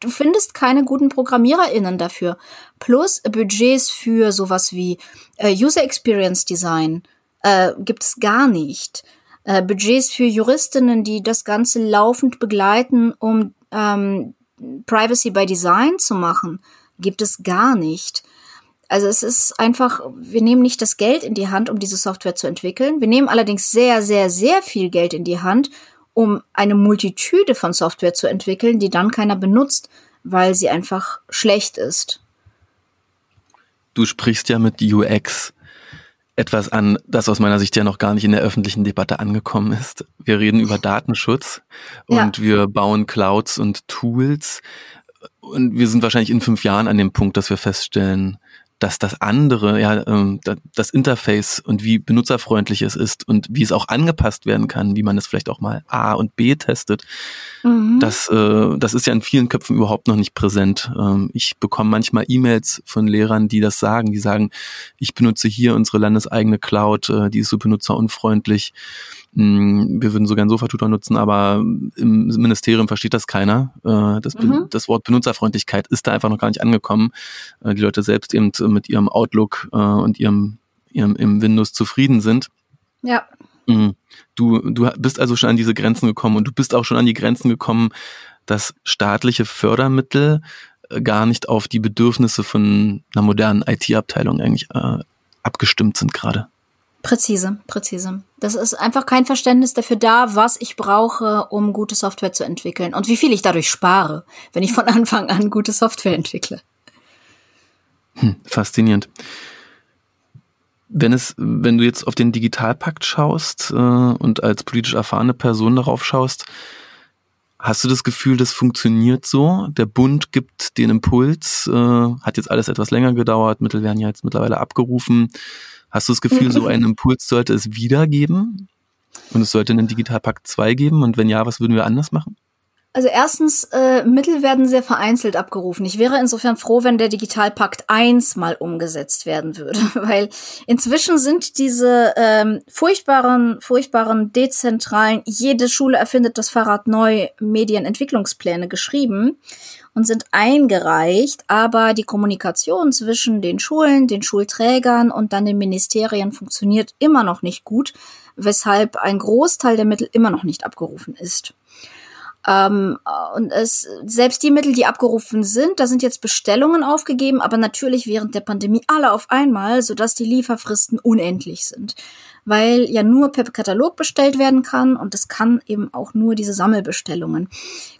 du findest keine guten ProgrammiererInnen dafür. Plus Budgets für sowas wie äh, User Experience Design äh, gibt es gar nicht. Äh, Budgets für Juristinnen, die das Ganze laufend begleiten, um ähm, Privacy by Design zu machen, gibt es gar nicht. Also es ist einfach, wir nehmen nicht das Geld in die Hand, um diese Software zu entwickeln. Wir nehmen allerdings sehr, sehr, sehr viel Geld in die Hand, um eine Multitude von Software zu entwickeln, die dann keiner benutzt, weil sie einfach schlecht ist. Du sprichst ja mit UX etwas an, das aus meiner Sicht ja noch gar nicht in der öffentlichen Debatte angekommen ist. Wir reden über Datenschutz und ja. wir bauen Clouds und Tools. Und wir sind wahrscheinlich in fünf Jahren an dem Punkt, dass wir feststellen, dass das andere, ja, ähm, das Interface und wie benutzerfreundlich es ist und wie es auch angepasst werden kann, wie man es vielleicht auch mal A und B testet, mhm. das, äh, das ist ja in vielen Köpfen überhaupt noch nicht präsent. Ähm, ich bekomme manchmal E-Mails von Lehrern, die das sagen, die sagen, ich benutze hier unsere landeseigene Cloud, äh, die ist so benutzerunfreundlich. Mm, wir würden sogar einen Sofa-Tutor nutzen, aber im Ministerium versteht das keiner. Äh, das, mhm. das, Wort Benutzerfreundlichkeit ist da einfach noch gar nicht angekommen. Äh, die Leute selbst eben mit ihrem Outlook äh, und ihrem, ihrem im Windows zufrieden sind. Ja. Mm, du, du bist also schon an diese Grenzen gekommen und du bist auch schon an die Grenzen gekommen, dass staatliche Fördermittel gar nicht auf die Bedürfnisse von einer modernen IT-Abteilung eigentlich äh, abgestimmt sind gerade. Präzise, präzise. Das ist einfach kein Verständnis dafür da, was ich brauche, um gute Software zu entwickeln und wie viel ich dadurch spare, wenn ich von Anfang an gute Software entwickle. Hm, faszinierend. Wenn es, wenn du jetzt auf den Digitalpakt schaust äh, und als politisch erfahrene Person darauf schaust, hast du das Gefühl, das funktioniert so? Der Bund gibt den Impuls, äh, hat jetzt alles etwas länger gedauert, Mittel werden ja jetzt mittlerweile abgerufen. Hast du das Gefühl, so einen Impuls sollte es wieder geben? Und es sollte einen Digitalpakt 2 geben? Und wenn ja, was würden wir anders machen? Also erstens, äh, Mittel werden sehr vereinzelt abgerufen. Ich wäre insofern froh, wenn der Digitalpakt 1 mal umgesetzt werden würde, <laughs> weil inzwischen sind diese ähm, furchtbaren, furchtbaren dezentralen, jede Schule erfindet das Fahrrad neu Medienentwicklungspläne geschrieben und sind eingereicht, aber die Kommunikation zwischen den Schulen, den Schulträgern und dann den Ministerien funktioniert immer noch nicht gut, weshalb ein Großteil der Mittel immer noch nicht abgerufen ist. Ähm, und es, selbst die Mittel, die abgerufen sind, da sind jetzt Bestellungen aufgegeben, aber natürlich während der Pandemie alle auf einmal, sodass die Lieferfristen unendlich sind weil ja nur per Katalog bestellt werden kann und es kann eben auch nur diese Sammelbestellungen.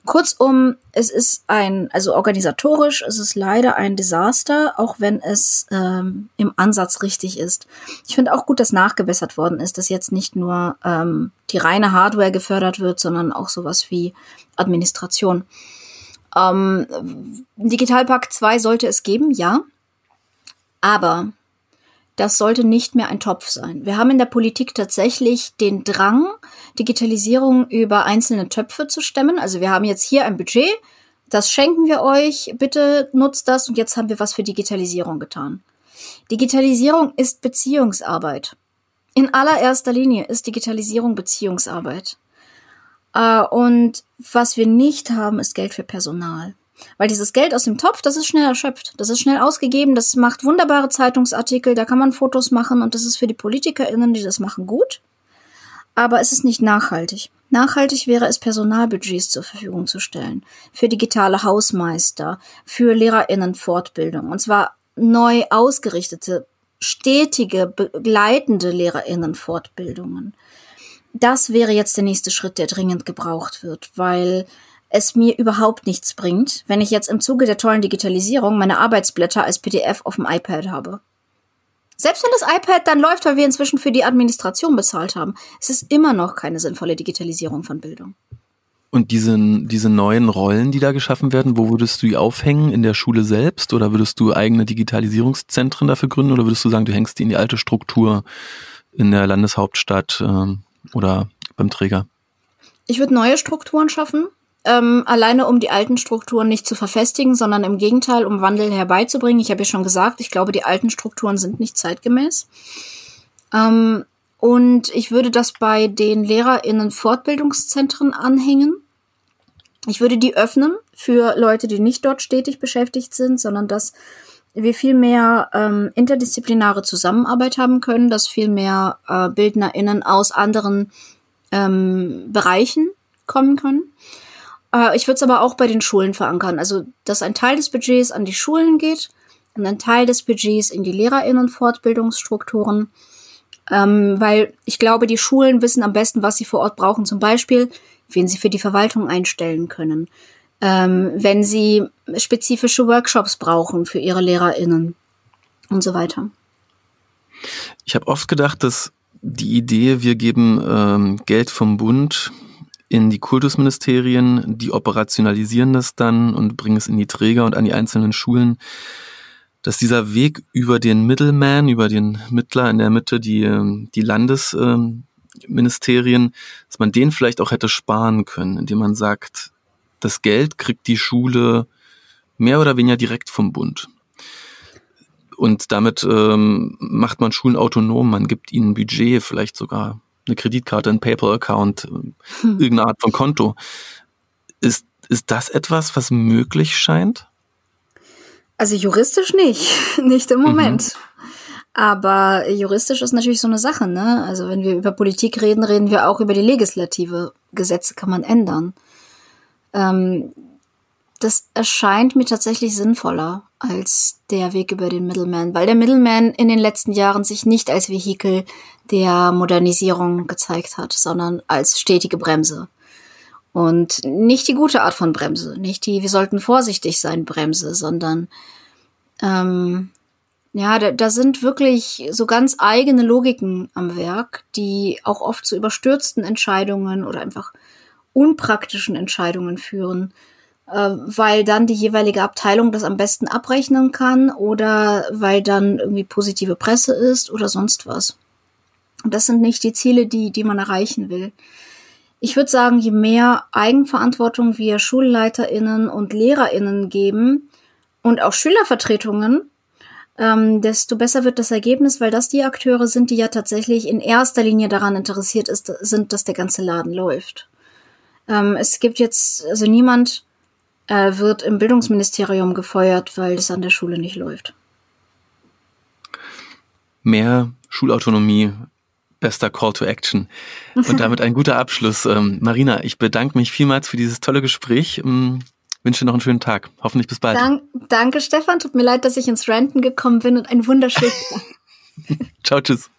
Kurzum, es ist ein, also organisatorisch, es ist leider ein Desaster, auch wenn es ähm, im Ansatz richtig ist. Ich finde auch gut, dass nachgebessert worden ist, dass jetzt nicht nur ähm, die reine Hardware gefördert wird, sondern auch sowas wie Administration. Ähm, Digitalpakt 2 sollte es geben, ja. Aber das sollte nicht mehr ein Topf sein. Wir haben in der Politik tatsächlich den Drang, Digitalisierung über einzelne Töpfe zu stemmen. Also wir haben jetzt hier ein Budget, das schenken wir euch, bitte nutzt das und jetzt haben wir was für Digitalisierung getan. Digitalisierung ist Beziehungsarbeit. In allererster Linie ist Digitalisierung Beziehungsarbeit. Äh, und was wir nicht haben, ist Geld für Personal. Weil dieses Geld aus dem Topf, das ist schnell erschöpft. Das ist schnell ausgegeben, das macht wunderbare Zeitungsartikel, da kann man Fotos machen und das ist für die PolitikerInnen, die das machen, gut. Aber es ist nicht nachhaltig. Nachhaltig wäre es, Personalbudgets zur Verfügung zu stellen. Für digitale Hausmeister, für Lehrerinnenfortbildung. Und zwar neu ausgerichtete, stetige, begleitende Lehrerinnenfortbildungen. Das wäre jetzt der nächste Schritt, der dringend gebraucht wird, weil es mir überhaupt nichts bringt, wenn ich jetzt im Zuge der tollen Digitalisierung meine Arbeitsblätter als PDF auf dem iPad habe. Selbst wenn das iPad dann läuft, weil wir inzwischen für die Administration bezahlt haben, es ist immer noch keine sinnvolle Digitalisierung von Bildung. Und diese, diese neuen Rollen, die da geschaffen werden, wo würdest du die aufhängen? In der Schule selbst? Oder würdest du eigene Digitalisierungszentren dafür gründen? Oder würdest du sagen, du hängst die in die alte Struktur in der Landeshauptstadt ähm, oder beim Träger? Ich würde neue Strukturen schaffen, ähm, alleine um die alten Strukturen nicht zu verfestigen, sondern im Gegenteil, um Wandel herbeizubringen. Ich habe ja schon gesagt, ich glaube, die alten Strukturen sind nicht zeitgemäß. Ähm, und ich würde das bei den LehrerInnen Fortbildungszentren anhängen. Ich würde die öffnen für Leute, die nicht dort stetig beschäftigt sind, sondern dass wir viel mehr ähm, interdisziplinare Zusammenarbeit haben können, dass viel mehr äh, BildnerInnen aus anderen ähm, Bereichen kommen können. Äh, ich würde es aber auch bei den Schulen verankern. Also, dass ein Teil des Budgets an die Schulen geht und ein Teil des Budgets in die LehrerInnen-Fortbildungsstrukturen. Ähm, weil ich glaube, die Schulen wissen am besten, was sie vor Ort brauchen. Zum Beispiel, wen sie für die Verwaltung einstellen können. Ähm, wenn sie spezifische Workshops brauchen für ihre LehrerInnen und so weiter. Ich habe oft gedacht, dass die Idee, wir geben ähm, Geld vom Bund in die Kultusministerien, die operationalisieren das dann und bringen es in die Träger und an die einzelnen Schulen, dass dieser Weg über den Middleman, über den Mittler in der Mitte, die, ähm, die Landesministerien, dass man den vielleicht auch hätte sparen können, indem man sagt, das Geld kriegt die Schule mehr oder weniger direkt vom Bund. Und damit ähm, macht man Schulen autonom, man gibt ihnen Budget, vielleicht sogar eine Kreditkarte, ein PayPal-Account, hm. irgendeine Art von Konto. Ist, ist das etwas, was möglich scheint? Also juristisch nicht, <laughs> nicht im Moment. Mhm. Aber juristisch ist natürlich so eine Sache, ne? Also wenn wir über Politik reden, reden wir auch über die Legislative. Gesetze kann man ändern. Ähm, das erscheint mir tatsächlich sinnvoller als der Weg über den Middleman, weil der Middleman in den letzten Jahren sich nicht als Vehikel der Modernisierung gezeigt hat, sondern als stetige Bremse. Und nicht die gute Art von Bremse, nicht die, wir sollten vorsichtig sein Bremse, sondern ähm, ja, da, da sind wirklich so ganz eigene Logiken am Werk, die auch oft zu überstürzten Entscheidungen oder einfach unpraktischen Entscheidungen führen, weil dann die jeweilige Abteilung das am besten abrechnen kann oder weil dann irgendwie positive Presse ist oder sonst was. Und das sind nicht die Ziele, die, die man erreichen will. Ich würde sagen, je mehr Eigenverantwortung wir SchulleiterInnen und LehrerInnen geben und auch Schülervertretungen, ähm, desto besser wird das Ergebnis, weil das die Akteure sind, die ja tatsächlich in erster Linie daran interessiert ist, sind, dass der ganze Laden läuft. Ähm, es gibt jetzt, also niemand äh, wird im Bildungsministerium gefeuert, weil es an der Schule nicht läuft. Mehr Schulautonomie, bester Call to Action. Und damit ein guter Abschluss. Ähm, Marina, ich bedanke mich vielmals für dieses tolle Gespräch. Ähm, wünsche dir noch einen schönen Tag. Hoffentlich bis bald. Dank, danke, Stefan. Tut mir leid, dass ich ins Renten gekommen bin und ein wunderschönes. <laughs> <laughs> Ciao, tschüss.